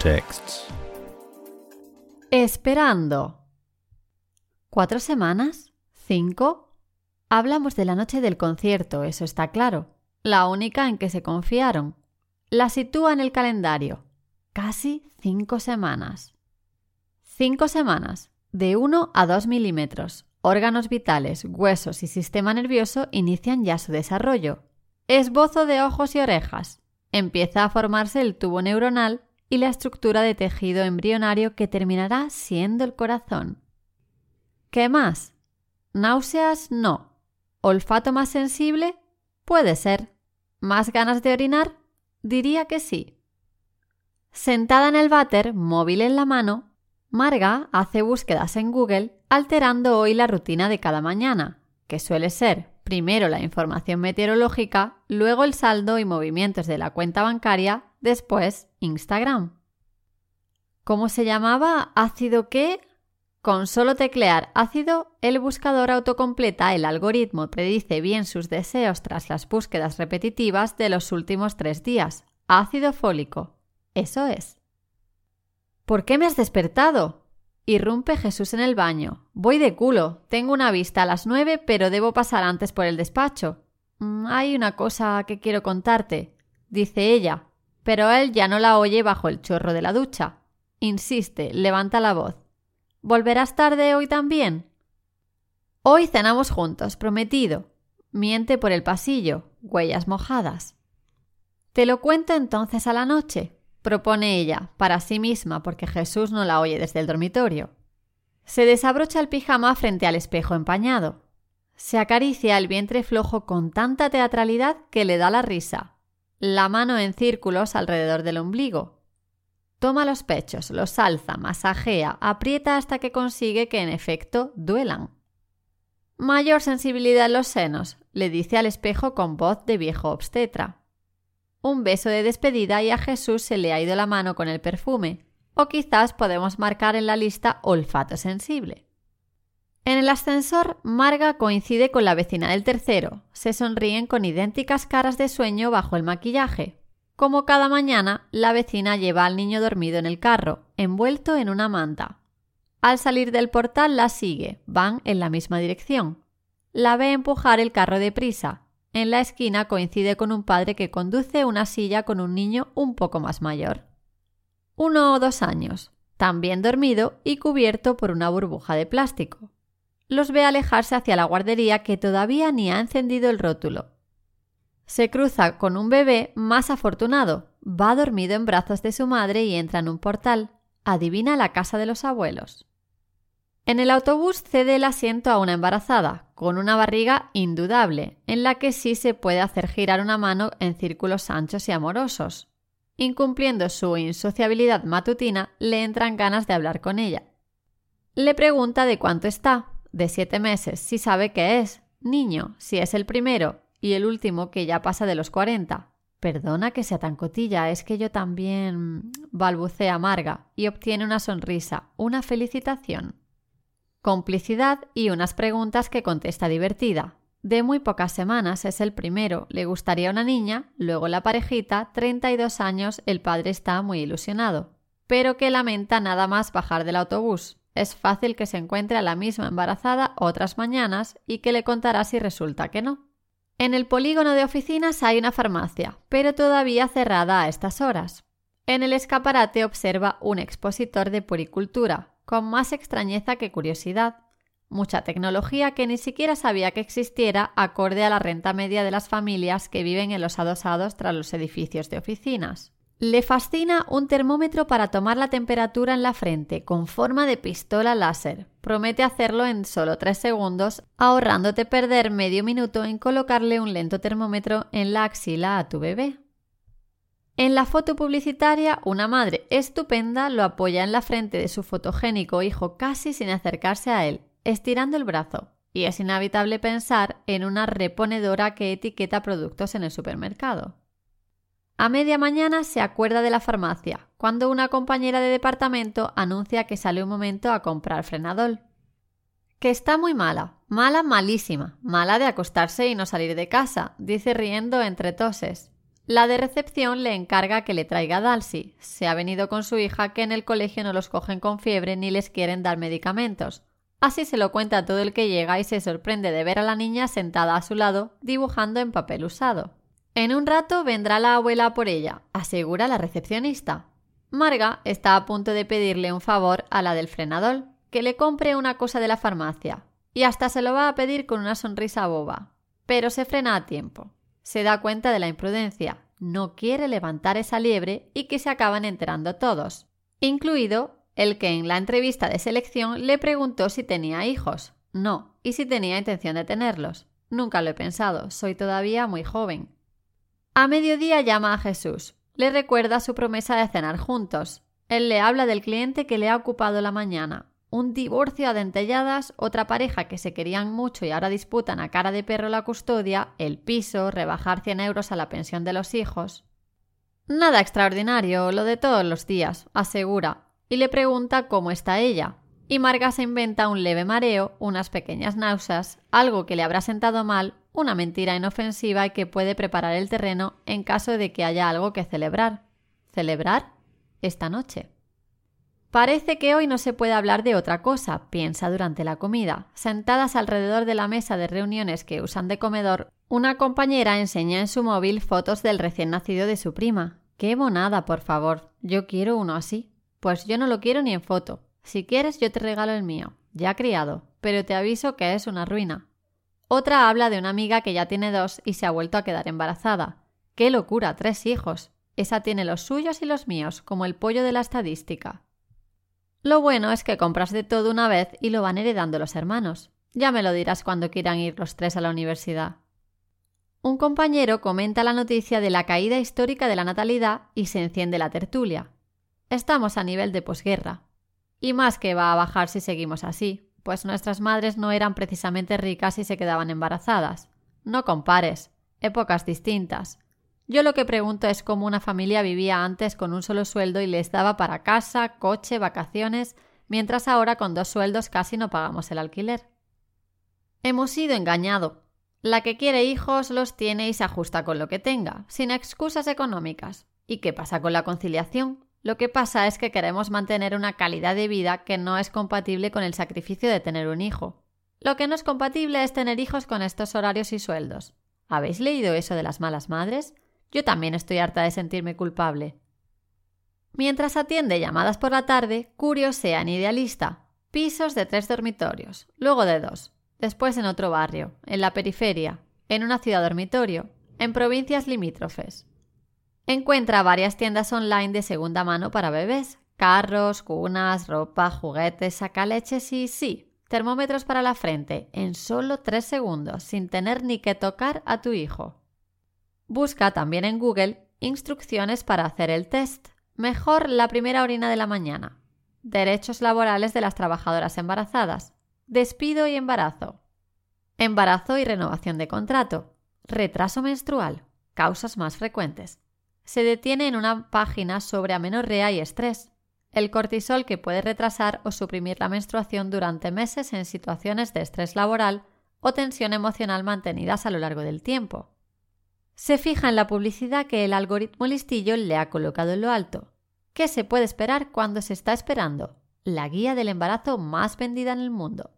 Texts. Esperando. ¿Cuatro semanas? ¿Cinco? Hablamos de la noche del concierto, eso está claro. La única en que se confiaron. La sitúa en el calendario. Casi cinco semanas. Cinco semanas. De 1 a 2 milímetros. Órganos vitales, huesos y sistema nervioso inician ya su desarrollo. Esbozo de ojos y orejas. Empieza a formarse el tubo neuronal y la estructura de tejido embrionario que terminará siendo el corazón. ¿Qué más? ¿Náuseas? No. ¿Olfato más sensible? Puede ser. ¿Más ganas de orinar? Diría que sí. Sentada en el váter, móvil en la mano, Marga hace búsquedas en Google alterando hoy la rutina de cada mañana, que suele ser primero la información meteorológica, luego el saldo y movimientos de la cuenta bancaria, después Instagram. ¿Cómo se llamaba? ¿Ácido qué? Con solo teclear ácido, el buscador autocompleta el algoritmo predice bien sus deseos tras las búsquedas repetitivas de los últimos tres días. Ácido fólico. Eso es. ¿Por qué me has despertado? Irrumpe Jesús en el baño. Voy de culo. Tengo una vista a las nueve, pero debo pasar antes por el despacho. Mm, hay una cosa que quiero contarte, dice ella, pero él ya no la oye bajo el chorro de la ducha. Insiste, levanta la voz. ¿Volverás tarde hoy también? Hoy cenamos juntos, prometido. Miente por el pasillo, huellas mojadas. Te lo cuento entonces a la noche propone ella, para sí misma, porque Jesús no la oye desde el dormitorio. Se desabrocha el pijama frente al espejo empañado. Se acaricia el vientre flojo con tanta teatralidad que le da la risa. La mano en círculos alrededor del ombligo. Toma los pechos, los alza, masajea, aprieta hasta que consigue que en efecto duelan. Mayor sensibilidad en los senos, le dice al espejo con voz de viejo obstetra un beso de despedida y a Jesús se le ha ido la mano con el perfume, o quizás podemos marcar en la lista olfato sensible. En el ascensor, Marga coincide con la vecina del tercero. Se sonríen con idénticas caras de sueño bajo el maquillaje. Como cada mañana, la vecina lleva al niño dormido en el carro, envuelto en una manta. Al salir del portal la sigue, van en la misma dirección. La ve empujar el carro deprisa, en la esquina coincide con un padre que conduce una silla con un niño un poco más mayor. Uno o dos años, también dormido y cubierto por una burbuja de plástico. Los ve alejarse hacia la guardería que todavía ni ha encendido el rótulo. Se cruza con un bebé más afortunado. Va dormido en brazos de su madre y entra en un portal. Adivina la casa de los abuelos. En el autobús cede el asiento a una embarazada, con una barriga indudable, en la que sí se puede hacer girar una mano en círculos anchos y amorosos. Incumpliendo su insociabilidad matutina, le entran ganas de hablar con ella. Le pregunta de cuánto está, de siete meses, si sabe qué es, niño, si es el primero, y el último que ya pasa de los cuarenta. Perdona que sea tan cotilla, es que yo también. balbucea amarga y obtiene una sonrisa, una felicitación complicidad y unas preguntas que contesta divertida. De muy pocas semanas es el primero, le gustaría una niña, luego la parejita, 32 años, el padre está muy ilusionado, pero que lamenta nada más bajar del autobús. Es fácil que se encuentre a la misma embarazada otras mañanas y que le contará si resulta que no. En el polígono de oficinas hay una farmacia, pero todavía cerrada a estas horas. En el escaparate observa un expositor de puricultura, con más extrañeza que curiosidad. Mucha tecnología que ni siquiera sabía que existiera acorde a la renta media de las familias que viven en los adosados tras los edificios de oficinas. Le fascina un termómetro para tomar la temperatura en la frente con forma de pistola láser. Promete hacerlo en solo tres segundos, ahorrándote perder medio minuto en colocarle un lento termómetro en la axila a tu bebé. En la foto publicitaria, una madre estupenda lo apoya en la frente de su fotogénico hijo casi sin acercarse a él, estirando el brazo, y es inevitable pensar en una reponedora que etiqueta productos en el supermercado. A media mañana se acuerda de la farmacia, cuando una compañera de departamento anuncia que sale un momento a comprar frenadol. Que está muy mala, mala malísima, mala de acostarse y no salir de casa, dice riendo entre toses. La de recepción le encarga que le traiga a Dalsy. Se ha venido con su hija que en el colegio no los cogen con fiebre ni les quieren dar medicamentos. Así se lo cuenta todo el que llega y se sorprende de ver a la niña sentada a su lado, dibujando en papel usado. En un rato vendrá la abuela por ella, asegura la recepcionista. Marga está a punto de pedirle un favor a la del frenador, que le compre una cosa de la farmacia, y hasta se lo va a pedir con una sonrisa boba. Pero se frena a tiempo. Se da cuenta de la imprudencia, no quiere levantar esa liebre y que se acaban enterando todos, incluido el que en la entrevista de selección le preguntó si tenía hijos. No, y si tenía intención de tenerlos. Nunca lo he pensado, soy todavía muy joven. A mediodía llama a Jesús. Le recuerda su promesa de cenar juntos. Él le habla del cliente que le ha ocupado la mañana, un divorcio a dentelladas, otra pareja que se querían mucho y ahora disputan a cara de perro la custodia, el piso, rebajar 100 euros a la pensión de los hijos. Nada extraordinario, lo de todos los días, asegura, y le pregunta cómo está ella. Y Marga se inventa un leve mareo, unas pequeñas náuseas, algo que le habrá sentado mal, una mentira inofensiva y que puede preparar el terreno en caso de que haya algo que celebrar. ¿Celebrar? Esta noche. Parece que hoy no se puede hablar de otra cosa, piensa durante la comida. Sentadas alrededor de la mesa de reuniones que usan de comedor, una compañera enseña en su móvil fotos del recién nacido de su prima. Qué bonada, por favor. Yo quiero uno así. Pues yo no lo quiero ni en foto. Si quieres, yo te regalo el mío. Ya criado, pero te aviso que es una ruina. Otra habla de una amiga que ya tiene dos y se ha vuelto a quedar embarazada. ¡Qué locura! Tres hijos. Esa tiene los suyos y los míos, como el pollo de la estadística. Lo bueno es que compras de todo una vez y lo van heredando los hermanos. Ya me lo dirás cuando quieran ir los tres a la universidad. Un compañero comenta la noticia de la caída histórica de la natalidad y se enciende la tertulia. Estamos a nivel de posguerra. Y más que va a bajar si seguimos así, pues nuestras madres no eran precisamente ricas y se quedaban embarazadas. No compares. Épocas distintas. Yo lo que pregunto es cómo una familia vivía antes con un solo sueldo y les daba para casa, coche, vacaciones, mientras ahora con dos sueldos casi no pagamos el alquiler. Hemos sido engañados. La que quiere hijos los tiene y se ajusta con lo que tenga, sin excusas económicas. ¿Y qué pasa con la conciliación? Lo que pasa es que queremos mantener una calidad de vida que no es compatible con el sacrificio de tener un hijo. Lo que no es compatible es tener hijos con estos horarios y sueldos. ¿Habéis leído eso de las malas madres? Yo también estoy harta de sentirme culpable. Mientras atiende llamadas por la tarde, Curio sea en idealista. Pisos de tres dormitorios, luego de dos, después en otro barrio, en la periferia, en una ciudad dormitorio, en provincias limítrofes. Encuentra varias tiendas online de segunda mano para bebés, carros, cunas, ropa, juguetes, sacaleches y sí, termómetros para la frente en solo tres segundos, sin tener ni que tocar a tu hijo. Busca también en Google instrucciones para hacer el test. Mejor la primera orina de la mañana. Derechos laborales de las trabajadoras embarazadas. Despido y embarazo. Embarazo y renovación de contrato. Retraso menstrual. Causas más frecuentes. Se detiene en una página sobre amenorrea y estrés. El cortisol que puede retrasar o suprimir la menstruación durante meses en situaciones de estrés laboral o tensión emocional mantenidas a lo largo del tiempo. Se fija en la publicidad que el algoritmo listillo le ha colocado en lo alto. ¿Qué se puede esperar cuando se está esperando? La guía del embarazo más vendida en el mundo.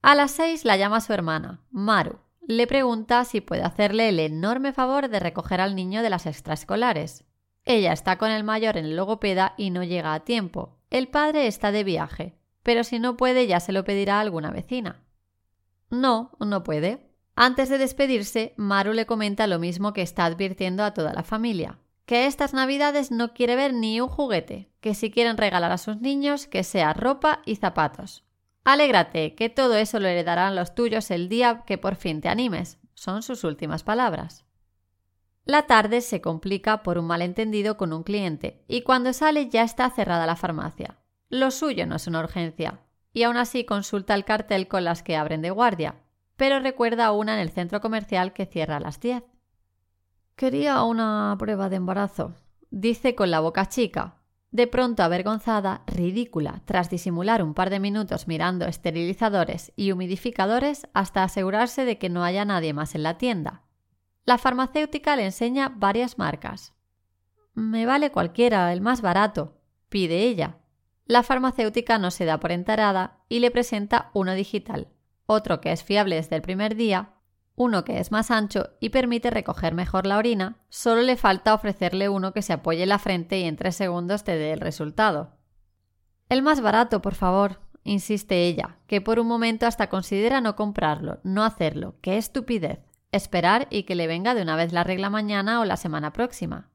A las seis la llama su hermana, Maru. Le pregunta si puede hacerle el enorme favor de recoger al niño de las extraescolares. Ella está con el mayor en el logopeda y no llega a tiempo. El padre está de viaje, pero si no puede ya se lo pedirá a alguna vecina. No, no puede. Antes de despedirse, Maru le comenta lo mismo que está advirtiendo a toda la familia, que estas navidades no quiere ver ni un juguete, que si quieren regalar a sus niños, que sea ropa y zapatos. Alégrate, que todo eso lo heredarán los tuyos el día que por fin te animes, son sus últimas palabras. La tarde se complica por un malentendido con un cliente, y cuando sale ya está cerrada la farmacia. Lo suyo no es una urgencia, y aún así consulta el cartel con las que abren de guardia, pero recuerda una en el centro comercial que cierra a las 10. Quería una prueba de embarazo, dice con la boca chica, de pronto avergonzada, ridícula, tras disimular un par de minutos mirando esterilizadores y humidificadores hasta asegurarse de que no haya nadie más en la tienda. La farmacéutica le enseña varias marcas. Me vale cualquiera, el más barato, pide ella. La farmacéutica no se da por enterada y le presenta uno digital, otro que es fiable desde el primer día, uno que es más ancho y permite recoger mejor la orina, solo le falta ofrecerle uno que se apoye en la frente y en tres segundos te dé el resultado. El más barato, por favor, insiste ella, que por un momento hasta considera no comprarlo, no hacerlo, qué estupidez, esperar y que le venga de una vez la regla mañana o la semana próxima.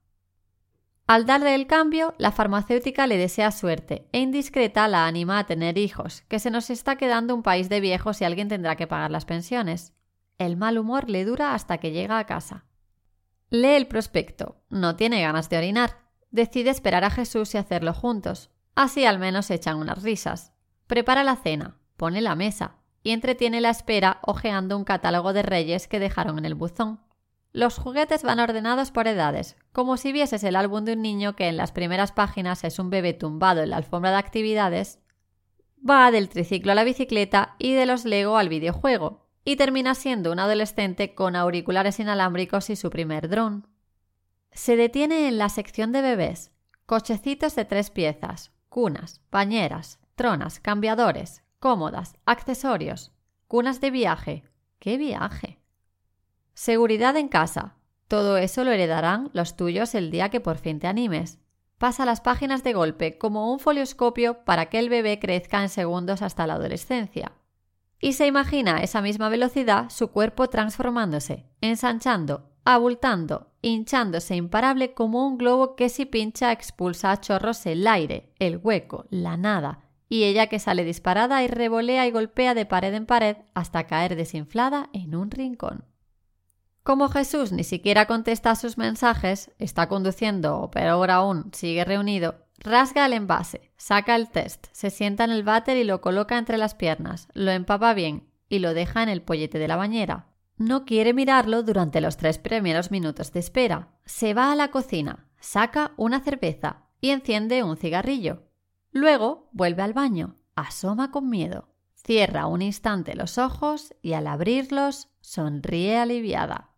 Al darle el cambio, la farmacéutica le desea suerte e indiscreta la anima a tener hijos, que se nos está quedando un país de viejos y alguien tendrá que pagar las pensiones. El mal humor le dura hasta que llega a casa. Lee el prospecto, no tiene ganas de orinar. Decide esperar a Jesús y hacerlo juntos. Así al menos echan unas risas. Prepara la cena, pone la mesa y entretiene la espera hojeando un catálogo de reyes que dejaron en el buzón. Los juguetes van ordenados por edades, como si vieses el álbum de un niño que en las primeras páginas es un bebé tumbado en la alfombra de actividades, va del triciclo a la bicicleta y de los Lego al videojuego, y termina siendo un adolescente con auriculares inalámbricos y su primer dron. Se detiene en la sección de bebés, cochecitos de tres piezas, cunas, bañeras, tronas, cambiadores, cómodas, accesorios, cunas de viaje. ¿Qué viaje? Seguridad en casa. Todo eso lo heredarán los tuyos el día que por fin te animes. Pasa las páginas de golpe como un folioscopio para que el bebé crezca en segundos hasta la adolescencia. Y se imagina a esa misma velocidad su cuerpo transformándose, ensanchando, abultando, hinchándose imparable como un globo que si pincha expulsa a chorros el aire, el hueco, la nada, y ella que sale disparada y revolea y golpea de pared en pared hasta caer desinflada en un rincón. Como Jesús ni siquiera contesta a sus mensajes, está conduciendo o peor aún, sigue reunido, rasga el envase, saca el test, se sienta en el váter y lo coloca entre las piernas, lo empapa bien y lo deja en el pollete de la bañera. No quiere mirarlo durante los tres primeros minutos de espera. Se va a la cocina, saca una cerveza y enciende un cigarrillo. Luego vuelve al baño, asoma con miedo, cierra un instante los ojos y al abrirlos sonríe aliviada.